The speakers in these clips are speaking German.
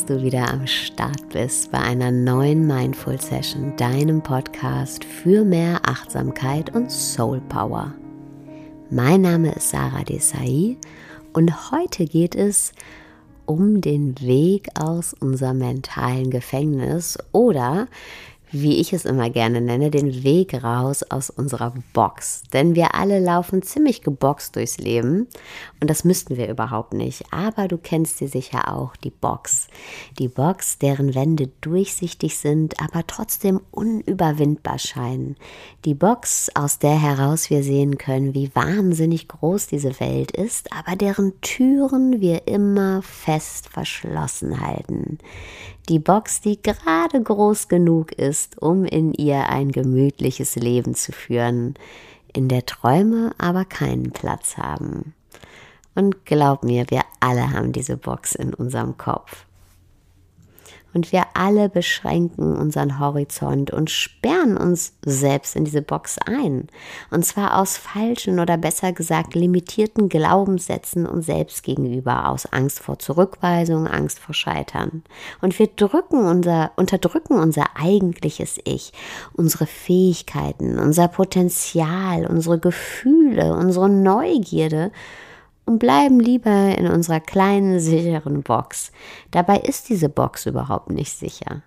dass du wieder am Start bist bei einer neuen Mindful Session, deinem Podcast für mehr Achtsamkeit und Soul Power. Mein Name ist Sarah Desai und heute geht es um den Weg aus unserem mentalen Gefängnis oder wie ich es immer gerne nenne, den Weg raus aus unserer Box. Denn wir alle laufen ziemlich geboxt durchs Leben und das müssten wir überhaupt nicht. Aber du kennst sie sicher auch, die Box. Die Box, deren Wände durchsichtig sind, aber trotzdem unüberwindbar scheinen. Die Box, aus der heraus wir sehen können, wie wahnsinnig groß diese Welt ist, aber deren Türen wir immer fest verschlossen halten die Box, die gerade groß genug ist, um in ihr ein gemütliches Leben zu führen, in der Träume aber keinen Platz haben. Und glaub mir, wir alle haben diese Box in unserem Kopf. Und wir alle beschränken unseren Horizont und sperren uns selbst in diese Box ein. Und zwar aus falschen oder besser gesagt limitierten Glaubenssätzen uns selbst gegenüber, aus Angst vor Zurückweisung, Angst vor Scheitern. Und wir drücken unser, unterdrücken unser eigentliches Ich, unsere Fähigkeiten, unser Potenzial, unsere Gefühle, unsere Neugierde und bleiben lieber in unserer kleinen, sicheren Box. Dabei ist diese Box überhaupt nicht sicher,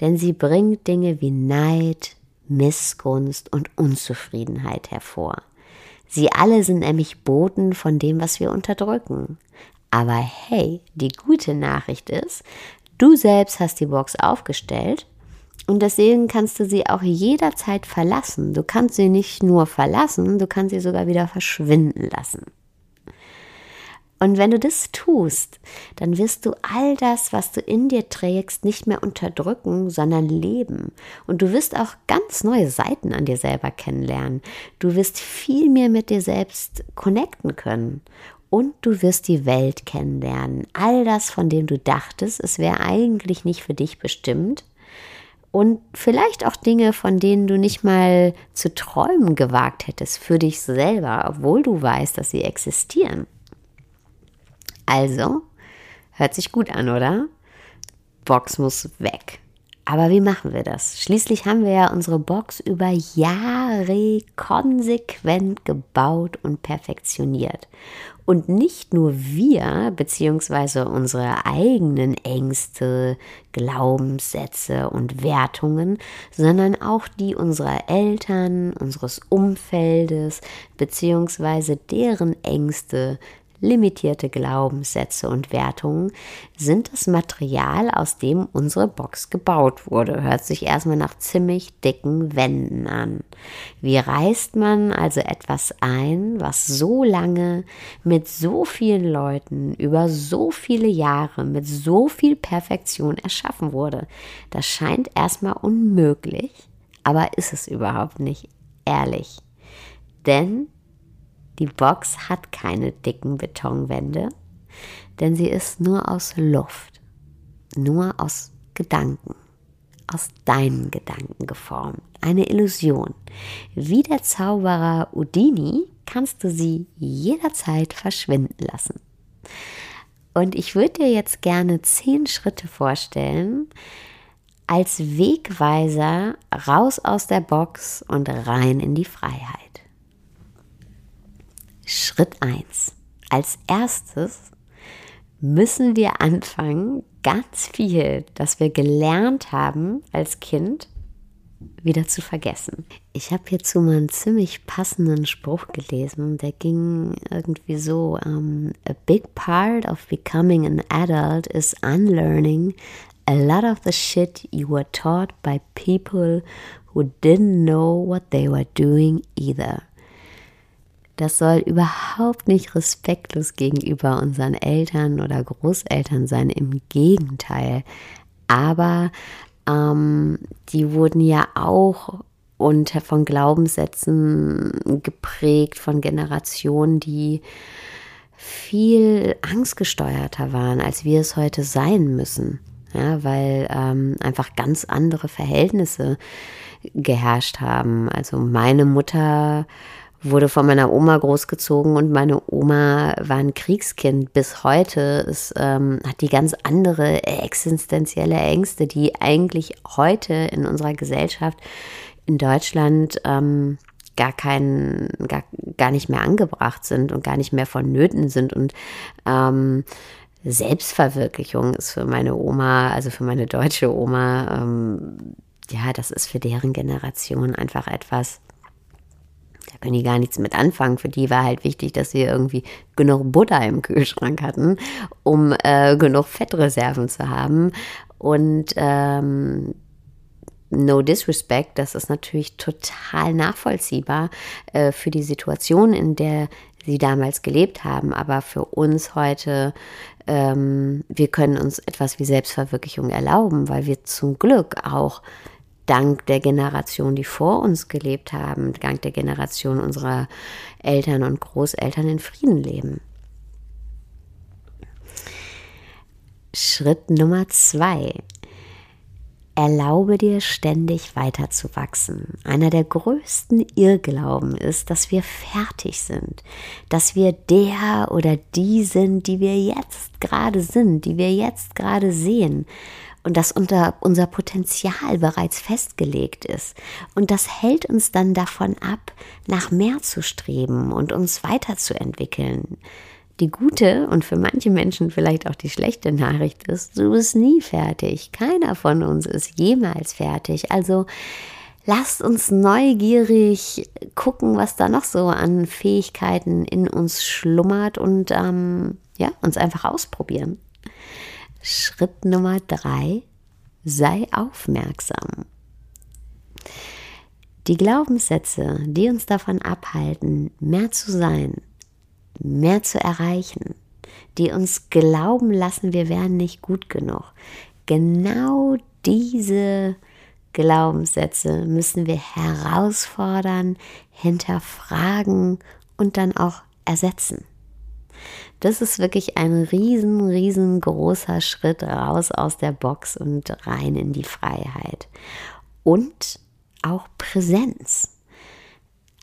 denn sie bringt Dinge wie Neid, Missgunst und Unzufriedenheit hervor. Sie alle sind nämlich Boten von dem, was wir unterdrücken. Aber hey, die gute Nachricht ist, du selbst hast die Box aufgestellt und deswegen kannst du sie auch jederzeit verlassen. Du kannst sie nicht nur verlassen, du kannst sie sogar wieder verschwinden lassen. Und wenn du das tust, dann wirst du all das, was du in dir trägst, nicht mehr unterdrücken, sondern leben. Und du wirst auch ganz neue Seiten an dir selber kennenlernen. Du wirst viel mehr mit dir selbst connecten können. Und du wirst die Welt kennenlernen. All das, von dem du dachtest, es wäre eigentlich nicht für dich bestimmt. Und vielleicht auch Dinge, von denen du nicht mal zu träumen gewagt hättest für dich selber, obwohl du weißt, dass sie existieren. Also, hört sich gut an, oder? Box muss weg. Aber wie machen wir das? Schließlich haben wir ja unsere Box über Jahre konsequent gebaut und perfektioniert. Und nicht nur wir, beziehungsweise unsere eigenen Ängste, Glaubenssätze und Wertungen, sondern auch die unserer Eltern, unseres Umfeldes, beziehungsweise deren Ängste, limitierte Glaubenssätze und Wertungen sind das Material, aus dem unsere Box gebaut wurde. Hört sich erstmal nach ziemlich dicken Wänden an. Wie reißt man also etwas ein, was so lange mit so vielen Leuten über so viele Jahre mit so viel Perfektion erschaffen wurde? Das scheint erstmal unmöglich, aber ist es überhaupt nicht ehrlich. Denn die Box hat keine dicken Betonwände, denn sie ist nur aus Luft, nur aus Gedanken, aus deinen Gedanken geformt. Eine Illusion. Wie der Zauberer Udini kannst du sie jederzeit verschwinden lassen. Und ich würde dir jetzt gerne zehn Schritte vorstellen, als Wegweiser raus aus der Box und rein in die Freiheit. Schritt 1. Als erstes müssen wir anfangen, ganz viel, das wir gelernt haben als Kind, wieder zu vergessen. Ich habe hierzu mal einen ziemlich passenden Spruch gelesen, der ging irgendwie so, um, a big part of becoming an adult is unlearning a lot of the shit you were taught by people who didn't know what they were doing either. Das soll überhaupt nicht respektlos gegenüber unseren Eltern oder Großeltern sein, im Gegenteil. Aber ähm, die wurden ja auch unter von Glaubenssätzen geprägt, von Generationen, die viel angstgesteuerter waren, als wir es heute sein müssen. Ja, weil ähm, einfach ganz andere Verhältnisse geherrscht haben. Also meine Mutter wurde von meiner Oma großgezogen und meine Oma war ein Kriegskind bis heute. Es ähm, hat die ganz andere existenzielle Ängste, die eigentlich heute in unserer Gesellschaft in Deutschland ähm, gar kein, gar, gar nicht mehr angebracht sind und gar nicht mehr vonnöten sind. Und ähm, Selbstverwirklichung ist für meine Oma, also für meine deutsche Oma, ähm, ja, das ist für deren Generation einfach etwas, da können die gar nichts mit anfangen. Für die war halt wichtig, dass sie irgendwie genug Butter im Kühlschrank hatten, um äh, genug Fettreserven zu haben. Und ähm, no disrespect, das ist natürlich total nachvollziehbar äh, für die Situation, in der sie damals gelebt haben. Aber für uns heute, ähm, wir können uns etwas wie Selbstverwirklichung erlauben, weil wir zum Glück auch dank der Generation, die vor uns gelebt haben, dank der Generation unserer Eltern und Großeltern in Frieden leben. Schritt Nummer zwei. Erlaube dir ständig weiterzuwachsen. Einer der größten Irrglauben ist, dass wir fertig sind, dass wir der oder die sind, die wir jetzt gerade sind, die wir jetzt gerade sehen und dass unter unser Potenzial bereits festgelegt ist. Und das hält uns dann davon ab, nach mehr zu streben und uns weiterzuentwickeln. Die gute und für manche Menschen vielleicht auch die schlechte Nachricht ist, du bist nie fertig. Keiner von uns ist jemals fertig. Also lasst uns neugierig gucken, was da noch so an Fähigkeiten in uns schlummert und ähm, ja, uns einfach ausprobieren. Schritt Nummer drei, sei aufmerksam. Die Glaubenssätze, die uns davon abhalten, mehr zu sein, mehr zu erreichen, die uns glauben lassen, wir wären nicht gut genug. Genau diese Glaubenssätze müssen wir herausfordern, hinterfragen und dann auch ersetzen. Das ist wirklich ein riesen, riesengroßer Schritt raus aus der Box und rein in die Freiheit. Und auch Präsenz.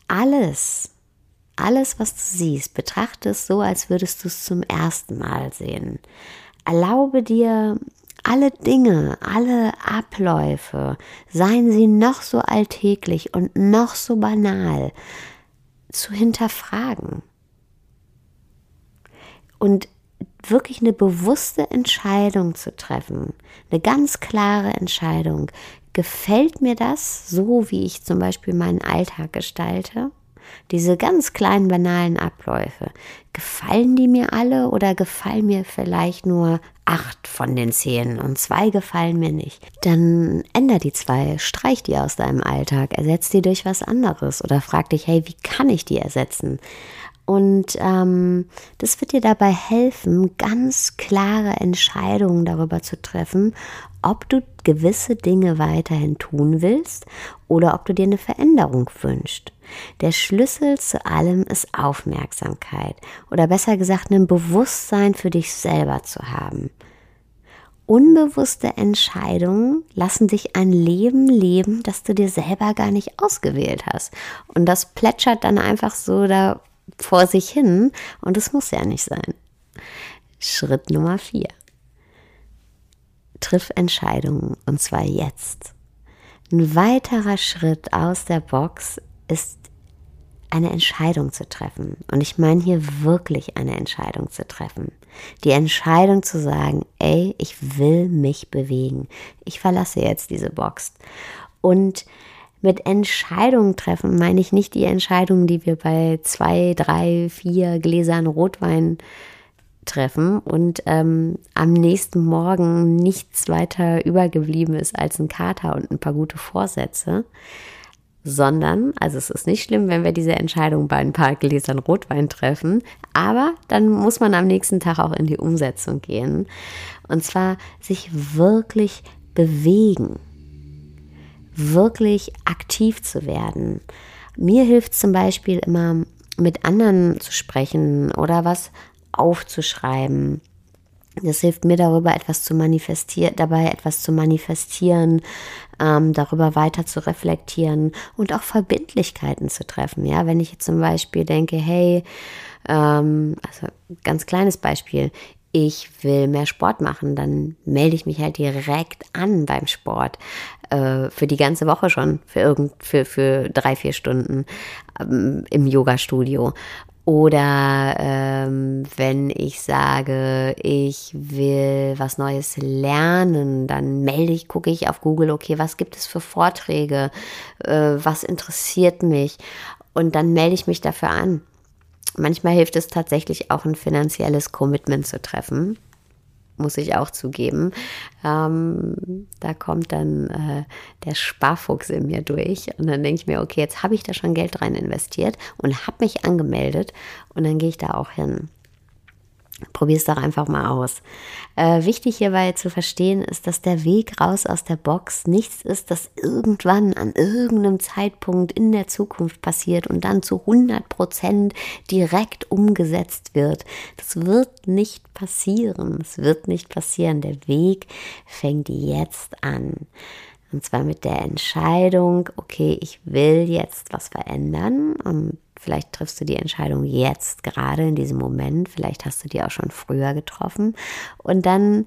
Alles, alles, was du siehst, betrachte es so, als würdest du es zum ersten Mal sehen. Erlaube dir alle Dinge, alle Abläufe, seien sie noch so alltäglich und noch so banal, zu hinterfragen und wirklich eine bewusste Entscheidung zu treffen, eine ganz klare Entscheidung. Gefällt mir das so, wie ich zum Beispiel meinen Alltag gestalte? Diese ganz kleinen banalen Abläufe, gefallen die mir alle oder gefallen mir vielleicht nur acht von den zehn und zwei gefallen mir nicht? Dann änder die zwei, streich die aus deinem Alltag, ersetz die durch was anderes oder frag dich, hey, wie kann ich die ersetzen? Und ähm, das wird dir dabei helfen, ganz klare Entscheidungen darüber zu treffen, ob du gewisse Dinge weiterhin tun willst oder ob du dir eine Veränderung wünschst. Der Schlüssel zu allem ist Aufmerksamkeit oder besser gesagt ein Bewusstsein für dich selber zu haben. Unbewusste Entscheidungen lassen dich ein Leben leben, das du dir selber gar nicht ausgewählt hast. Und das plätschert dann einfach so da vor sich hin und es muss ja nicht sein. Schritt Nummer vier. Triff Entscheidungen und zwar jetzt. Ein weiterer Schritt aus der Box ist eine Entscheidung zu treffen. Und ich meine hier wirklich eine Entscheidung zu treffen. Die Entscheidung zu sagen, ey, ich will mich bewegen. Ich verlasse jetzt diese Box. Und mit Entscheidungen treffen meine ich nicht die Entscheidungen, die wir bei zwei, drei, vier Gläsern Rotwein treffen und ähm, am nächsten Morgen nichts weiter übergeblieben ist als ein Kater und ein paar gute Vorsätze, sondern, also es ist nicht schlimm, wenn wir diese Entscheidung bei ein paar Gläsern Rotwein treffen, aber dann muss man am nächsten Tag auch in die Umsetzung gehen und zwar sich wirklich bewegen wirklich aktiv zu werden. Mir hilft zum Beispiel immer, mit anderen zu sprechen oder was aufzuschreiben. Das hilft mir darüber etwas zu manifestieren, dabei etwas zu manifestieren, ähm, darüber weiter zu reflektieren und auch Verbindlichkeiten zu treffen. Ja, wenn ich jetzt zum Beispiel denke, hey, ähm, also ganz kleines Beispiel, ich will mehr Sport machen, dann melde ich mich halt direkt an beim Sport äh, für die ganze Woche schon, für irgend, für, für drei, vier Stunden ähm, im Yoga-Studio. Oder ähm, wenn ich sage, ich will was Neues lernen, dann melde ich, gucke ich auf Google, okay, was gibt es für Vorträge, äh, was interessiert mich und dann melde ich mich dafür an. Manchmal hilft es tatsächlich auch ein finanzielles Commitment zu treffen muss ich auch zugeben. Ähm, da kommt dann äh, der Sparfuchs in mir durch und dann denke ich mir, okay, jetzt habe ich da schon Geld rein investiert und habe mich angemeldet und dann gehe ich da auch hin. Probier es doch einfach mal aus. Äh, wichtig hierbei zu verstehen ist, dass der Weg raus aus der Box nichts ist, das irgendwann an irgendeinem Zeitpunkt in der Zukunft passiert und dann zu 100 Prozent direkt umgesetzt wird. Das wird nicht passieren. Es wird nicht passieren. Der Weg fängt jetzt an. Und zwar mit der Entscheidung, okay, ich will jetzt was verändern und Vielleicht triffst du die Entscheidung jetzt, gerade in diesem Moment. Vielleicht hast du die auch schon früher getroffen. Und dann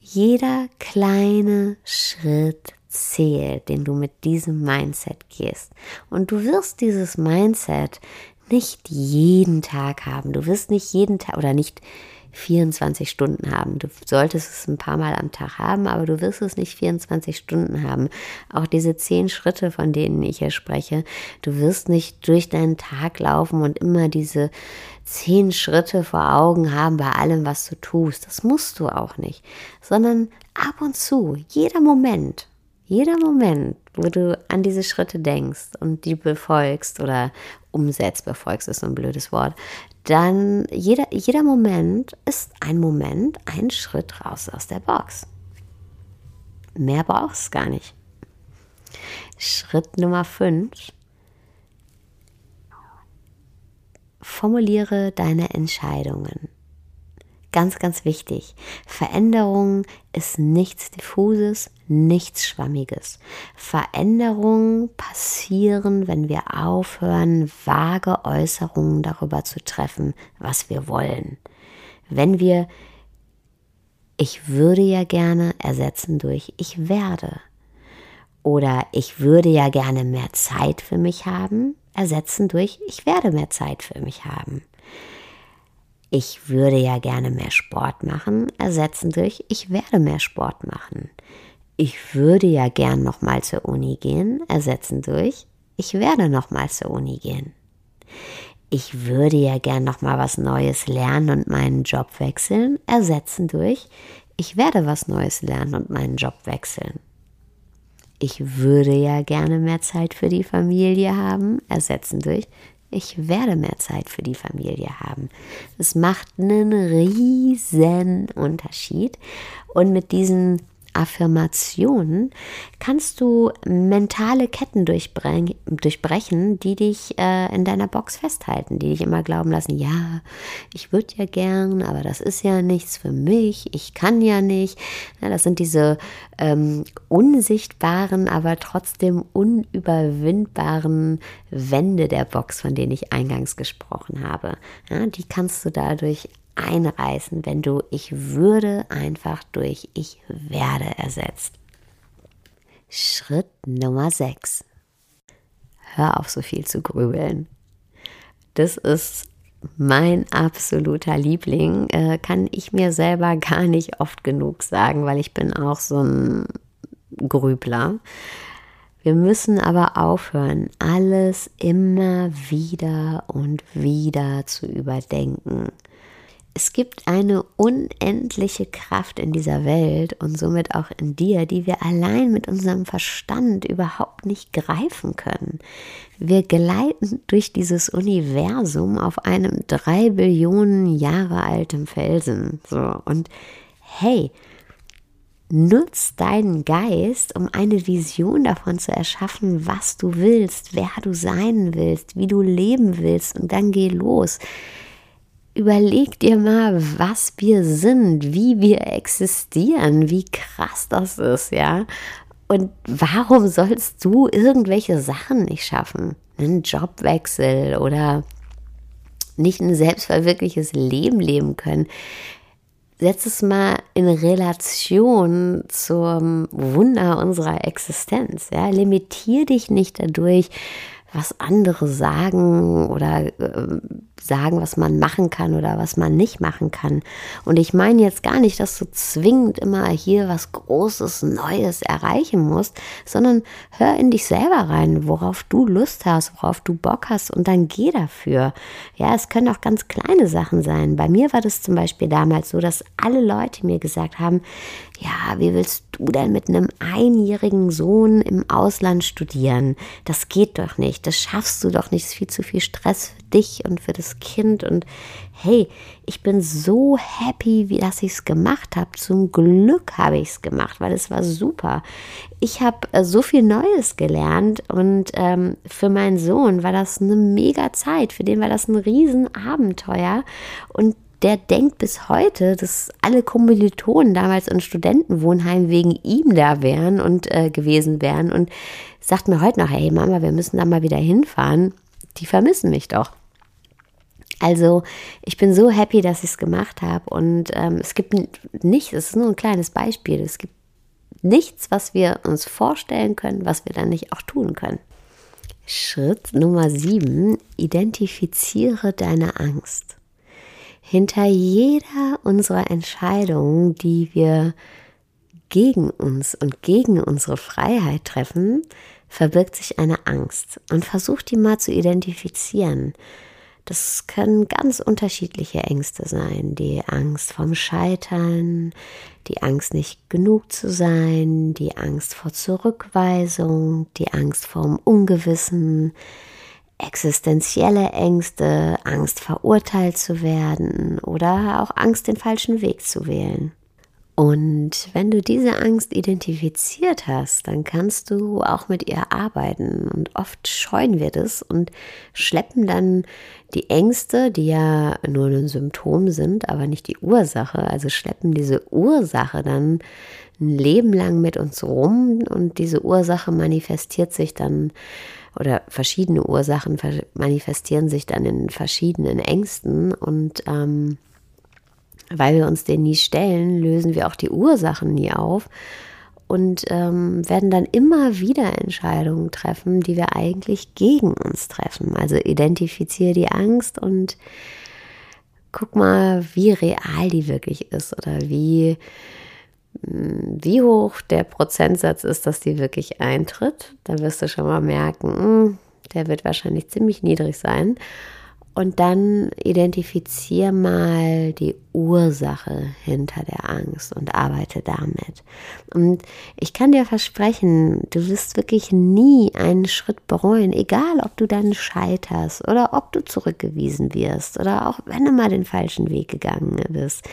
jeder kleine Schritt zählt, den du mit diesem Mindset gehst. Und du wirst dieses Mindset nicht jeden Tag haben. Du wirst nicht jeden Tag oder nicht 24 Stunden haben. Du solltest es ein paar Mal am Tag haben, aber du wirst es nicht 24 Stunden haben. Auch diese zehn Schritte, von denen ich hier spreche, du wirst nicht durch deinen Tag laufen und immer diese zehn Schritte vor Augen haben bei allem, was du tust. Das musst du auch nicht, sondern ab und zu, jeder Moment, jeder Moment, wo du an diese Schritte denkst und die befolgst oder umsetzt, befolgst ist so ein blödes Wort, dann jeder, jeder Moment ist ein Moment, ein Schritt raus aus der Box. Mehr brauchst gar nicht. Schritt Nummer 5. Formuliere deine Entscheidungen. Ganz, ganz wichtig. Veränderung ist nichts Diffuses, nichts Schwammiges. Veränderungen passieren, wenn wir aufhören, vage Äußerungen darüber zu treffen, was wir wollen. Wenn wir ich würde ja gerne ersetzen durch ich werde. Oder ich würde ja gerne mehr Zeit für mich haben, ersetzen durch ich werde mehr Zeit für mich haben ich würde ja gerne mehr Sport machen, ersetzen durch ich werde mehr Sport machen. Ich würde ja gern nochmal zur Uni gehen, ersetzen durch ich werde nochmal zur Uni gehen. Ich würde ja gern nochmal was Neues lernen und meinen Job wechseln, ersetzen durch ich werde was Neues lernen und meinen Job wechseln. Ich würde ja gerne mehr Zeit für die Familie haben, ersetzen durch ich werde mehr Zeit für die Familie haben. Es macht einen riesen Unterschied. Und mit diesen Affirmationen kannst du mentale Ketten durchbrechen, die dich äh, in deiner Box festhalten, die dich immer glauben lassen, ja, ich würde ja gern, aber das ist ja nichts für mich, ich kann ja nicht. Ja, das sind diese ähm, unsichtbaren, aber trotzdem unüberwindbaren Wände der Box, von denen ich eingangs gesprochen habe. Ja, die kannst du dadurch einreißen, wenn du ich würde einfach durch ich werde ersetzt. Schritt Nummer 6. Hör auf so viel zu grübeln. Das ist mein absoluter Liebling. Äh, kann ich mir selber gar nicht oft genug sagen, weil ich bin auch so ein Grübler. Wir müssen aber aufhören, alles immer wieder und wieder zu überdenken es gibt eine unendliche Kraft in dieser Welt und somit auch in dir, die wir allein mit unserem Verstand überhaupt nicht greifen können. Wir gleiten durch dieses Universum auf einem drei Billionen Jahre alten Felsen. So, und hey, nutz deinen Geist, um eine Vision davon zu erschaffen, was du willst, wer du sein willst, wie du leben willst und dann geh los überleg dir mal, was wir sind, wie wir existieren, wie krass das ist, ja. Und warum sollst du irgendwelche Sachen nicht schaffen? Einen Jobwechsel oder nicht ein selbstverwirkliches Leben leben können? Setz es mal in Relation zum Wunder unserer Existenz. Ja? Limitier dich nicht dadurch, was andere sagen oder äh, sagen, was man machen kann oder was man nicht machen kann. Und ich meine jetzt gar nicht, dass du zwingend immer hier was Großes, Neues erreichen musst, sondern hör in dich selber rein, worauf du Lust hast, worauf du Bock hast und dann geh dafür. Ja, es können auch ganz kleine Sachen sein. Bei mir war das zum Beispiel damals so, dass alle Leute mir gesagt haben, ja, wie willst du denn mit einem einjährigen Sohn im Ausland studieren? Das geht doch nicht, das schaffst du doch nicht, es ist viel zu viel Stress für dich und für das Kind. Und hey, ich bin so happy, wie dass ich es gemacht habe. Zum Glück habe ich es gemacht, weil es war super. Ich habe äh, so viel Neues gelernt und ähm, für meinen Sohn war das eine mega Zeit. Für den war das ein Riesenabenteuer. Und der denkt bis heute, dass alle Kommilitonen damals in Studentenwohnheim wegen ihm da wären und äh, gewesen wären und sagt mir heute noch, hey Mama, wir müssen da mal wieder hinfahren. Die vermissen mich doch. Also ich bin so happy, dass ich es gemacht habe und ähm, es gibt nichts, es ist nur ein kleines Beispiel, es gibt nichts, was wir uns vorstellen können, was wir dann nicht auch tun können. Schritt Nummer 7, identifiziere deine Angst. Hinter jeder unserer Entscheidungen, die wir gegen uns und gegen unsere Freiheit treffen, verbirgt sich eine Angst. Und versuch die mal zu identifizieren. Das können ganz unterschiedliche Ängste sein. Die Angst vom Scheitern, die Angst nicht genug zu sein, die Angst vor Zurückweisung, die Angst vorm Ungewissen, existenzielle Ängste, Angst verurteilt zu werden oder auch Angst, den falschen Weg zu wählen. Und wenn du diese Angst identifiziert hast, dann kannst du auch mit ihr arbeiten. Und oft scheuen wir das und schleppen dann die Ängste, die ja nur ein Symptom sind, aber nicht die Ursache, also schleppen diese Ursache dann ein Leben lang mit uns rum und diese Ursache manifestiert sich dann oder verschiedene Ursachen manifestieren sich dann in verschiedenen Ängsten und ähm, weil wir uns denen nie stellen, lösen wir auch die Ursachen nie auf und ähm, werden dann immer wieder Entscheidungen treffen, die wir eigentlich gegen uns treffen. Also identifiziere die Angst und guck mal, wie real die wirklich ist oder wie, hm, wie hoch der Prozentsatz ist, dass die wirklich eintritt. Da wirst du schon mal merken, hm, der wird wahrscheinlich ziemlich niedrig sein. Und dann identifizier mal die Ursache hinter der Angst und arbeite damit. Und ich kann dir versprechen, du wirst wirklich nie einen Schritt bereuen, egal ob du dann scheiterst oder ob du zurückgewiesen wirst oder auch wenn du mal den falschen Weg gegangen bist.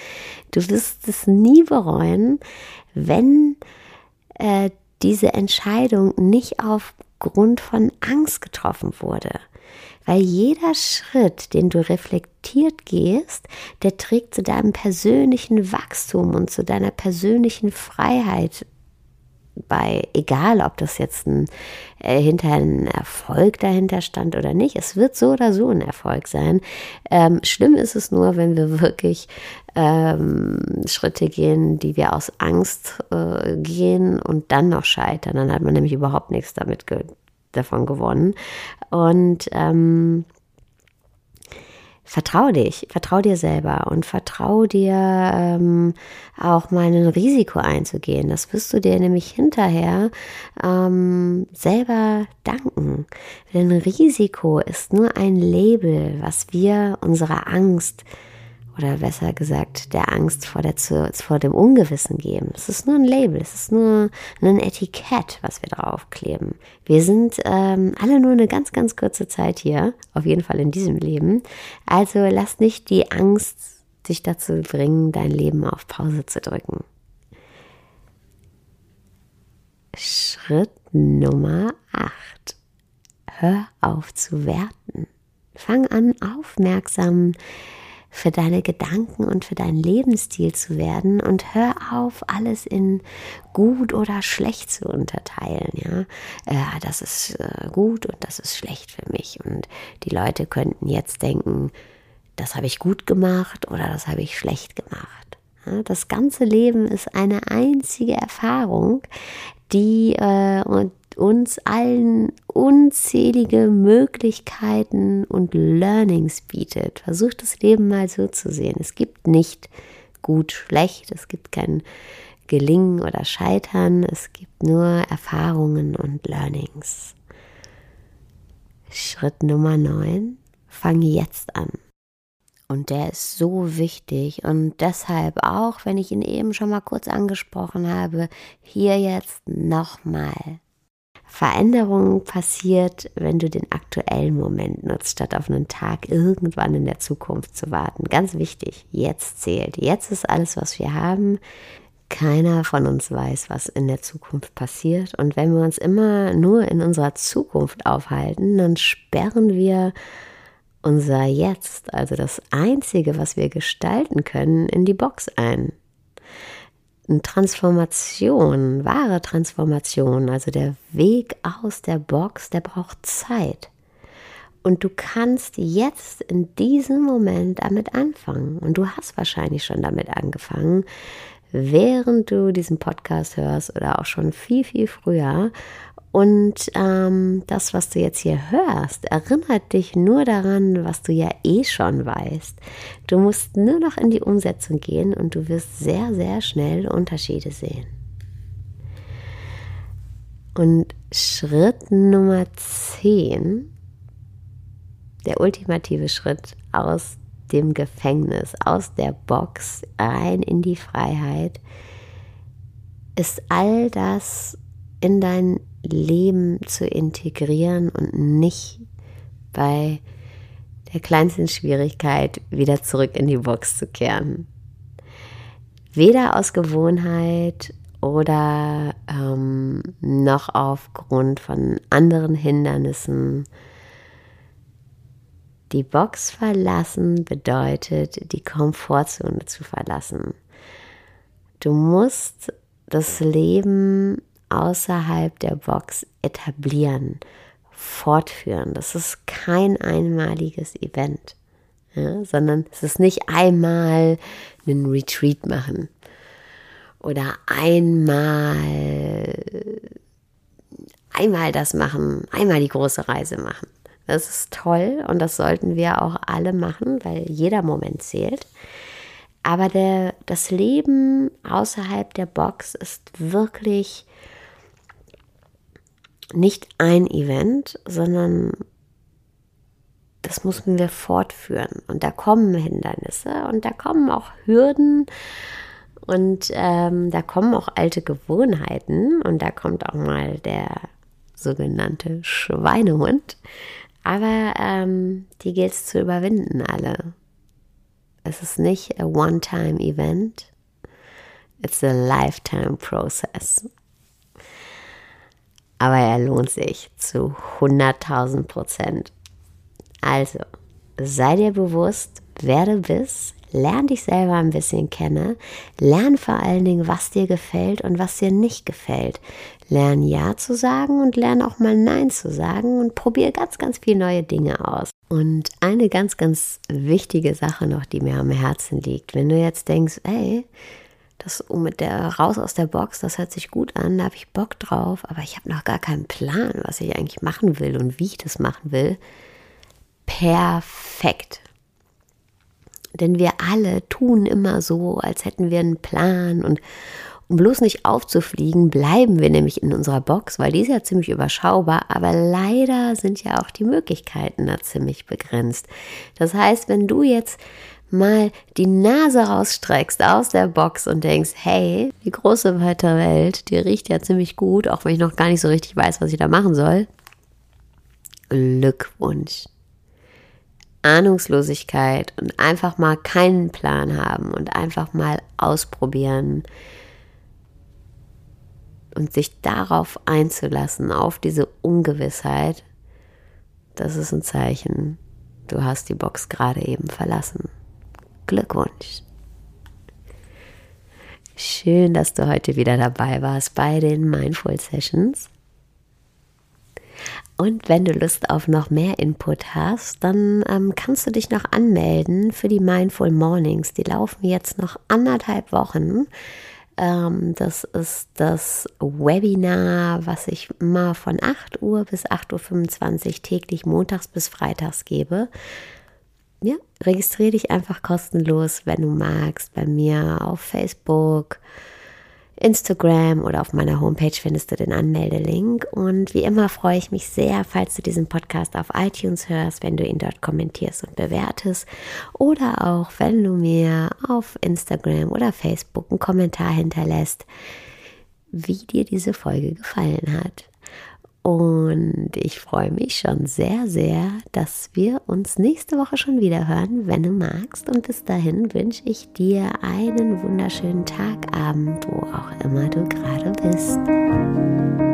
Du wirst es nie bereuen, wenn äh, diese Entscheidung nicht aufgrund von Angst getroffen wurde. Weil jeder Schritt, den du reflektiert gehst, der trägt zu deinem persönlichen Wachstum und zu deiner persönlichen Freiheit bei, egal ob das jetzt ein, äh, hinter ein Erfolg dahinter stand oder nicht. Es wird so oder so ein Erfolg sein. Ähm, schlimm ist es nur, wenn wir wirklich ähm, Schritte gehen, die wir aus Angst äh, gehen und dann noch scheitern. Dann hat man nämlich überhaupt nichts damit ge davon gewonnen. Und ähm, vertrau dich, vertrau dir selber und vertrau dir ähm, auch mal ein Risiko einzugehen. Das wirst du dir nämlich hinterher ähm, selber danken. Denn Risiko ist nur ein Label, was wir unserer Angst oder besser gesagt der Angst vor, der, vor dem Ungewissen geben. Es ist nur ein Label, es ist nur ein Etikett, was wir draufkleben. Wir sind ähm, alle nur eine ganz, ganz kurze Zeit hier, auf jeden Fall in diesem Leben. Also lass nicht die Angst dich dazu bringen, dein Leben auf Pause zu drücken. Schritt Nummer 8. Hör auf zu werten. Fang an, aufmerksam für deine Gedanken und für deinen Lebensstil zu werden und hör auf, alles in gut oder schlecht zu unterteilen. Ja, äh, das ist äh, gut und das ist schlecht für mich. Und die Leute könnten jetzt denken, das habe ich gut gemacht oder das habe ich schlecht gemacht. Ja, das ganze Leben ist eine einzige Erfahrung, die äh, uns allen unzählige Möglichkeiten und Learnings bietet. Versuch das Leben mal so zu sehen. Es gibt nicht gut, schlecht, es gibt kein Gelingen oder Scheitern, es gibt nur Erfahrungen und Learnings. Schritt Nummer 9, fange jetzt an. Und der ist so wichtig und deshalb auch, wenn ich ihn eben schon mal kurz angesprochen habe, hier jetzt nochmal. Veränderung passiert, wenn du den aktuellen Moment nutzt, statt auf einen Tag irgendwann in der Zukunft zu warten. Ganz wichtig, jetzt zählt. Jetzt ist alles, was wir haben. Keiner von uns weiß, was in der Zukunft passiert. Und wenn wir uns immer nur in unserer Zukunft aufhalten, dann sperren wir unser Jetzt, also das Einzige, was wir gestalten können, in die Box ein. Transformation, wahre Transformation, also der Weg aus der Box, der braucht Zeit. Und du kannst jetzt in diesem Moment damit anfangen. Und du hast wahrscheinlich schon damit angefangen, während du diesen Podcast hörst oder auch schon viel, viel früher. Und ähm, das, was du jetzt hier hörst, erinnert dich nur daran, was du ja eh schon weißt. Du musst nur noch in die Umsetzung gehen und du wirst sehr, sehr schnell Unterschiede sehen. Und Schritt Nummer 10, der ultimative Schritt aus dem Gefängnis, aus der Box rein in die Freiheit, ist all das in dein Leben zu integrieren und nicht bei der kleinsten Schwierigkeit wieder zurück in die Box zu kehren. Weder aus Gewohnheit oder ähm, noch aufgrund von anderen Hindernissen. Die Box verlassen bedeutet, die Komfortzone zu verlassen. Du musst das Leben außerhalb der Box etablieren, fortführen. Das ist kein einmaliges Event, ja, sondern es ist nicht einmal einen Retreat machen oder einmal einmal das machen, einmal die große Reise machen. Das ist toll und das sollten wir auch alle machen, weil jeder Moment zählt. Aber der, das Leben außerhalb der Box ist wirklich nicht ein Event, sondern das müssen wir fortführen. Und da kommen Hindernisse und da kommen auch Hürden und ähm, da kommen auch alte Gewohnheiten und da kommt auch mal der sogenannte Schweinehund. Aber ähm, die gilt es zu überwinden, alle. Es ist nicht a one-time-Event, it's a lifetime process aber er lohnt sich zu 100.000 Prozent. Also, sei dir bewusst, wer du bist, lern dich selber ein bisschen kennen, lern vor allen Dingen, was dir gefällt und was dir nicht gefällt. Lern Ja zu sagen und lern auch mal Nein zu sagen und probier ganz, ganz viele neue Dinge aus. Und eine ganz, ganz wichtige Sache noch, die mir am Herzen liegt, wenn du jetzt denkst, ey, das mit der raus aus der Box, das hört sich gut an, da habe ich Bock drauf, aber ich habe noch gar keinen Plan, was ich eigentlich machen will und wie ich das machen will. Perfekt. Denn wir alle tun immer so, als hätten wir einen Plan und um bloß nicht aufzufliegen, bleiben wir nämlich in unserer Box, weil die ist ja ziemlich überschaubar, aber leider sind ja auch die Möglichkeiten da ziemlich begrenzt. Das heißt, wenn du jetzt mal die Nase rausstreckst aus der Box und denkst, hey, die große weite Welt, die riecht ja ziemlich gut, auch wenn ich noch gar nicht so richtig weiß, was ich da machen soll. Glückwunsch. Ahnungslosigkeit und einfach mal keinen Plan haben und einfach mal ausprobieren und sich darauf einzulassen, auf diese Ungewissheit, das ist ein Zeichen, du hast die Box gerade eben verlassen. Glückwunsch! Schön, dass du heute wieder dabei warst bei den Mindful Sessions. Und wenn du Lust auf noch mehr Input hast, dann ähm, kannst du dich noch anmelden für die Mindful Mornings. Die laufen jetzt noch anderthalb Wochen. Ähm, das ist das Webinar, was ich immer von 8 Uhr bis 8.25 Uhr täglich montags bis freitags gebe. Ja, registriere dich einfach kostenlos, wenn du magst, bei mir auf Facebook Instagram oder auf meiner Homepage findest du den Anmeldelink. Und wie immer freue ich mich sehr, falls du diesen Podcast auf iTunes hörst, wenn du ihn dort kommentierst und bewertest. Oder auch, wenn du mir auf Instagram oder Facebook einen Kommentar hinterlässt, wie dir diese Folge gefallen hat. Und ich freue mich schon sehr, sehr, dass wir uns nächste Woche schon wieder hören, wenn du magst. Und bis dahin wünsche ich dir einen wunderschönen Tag, Abend, wo auch immer du gerade bist.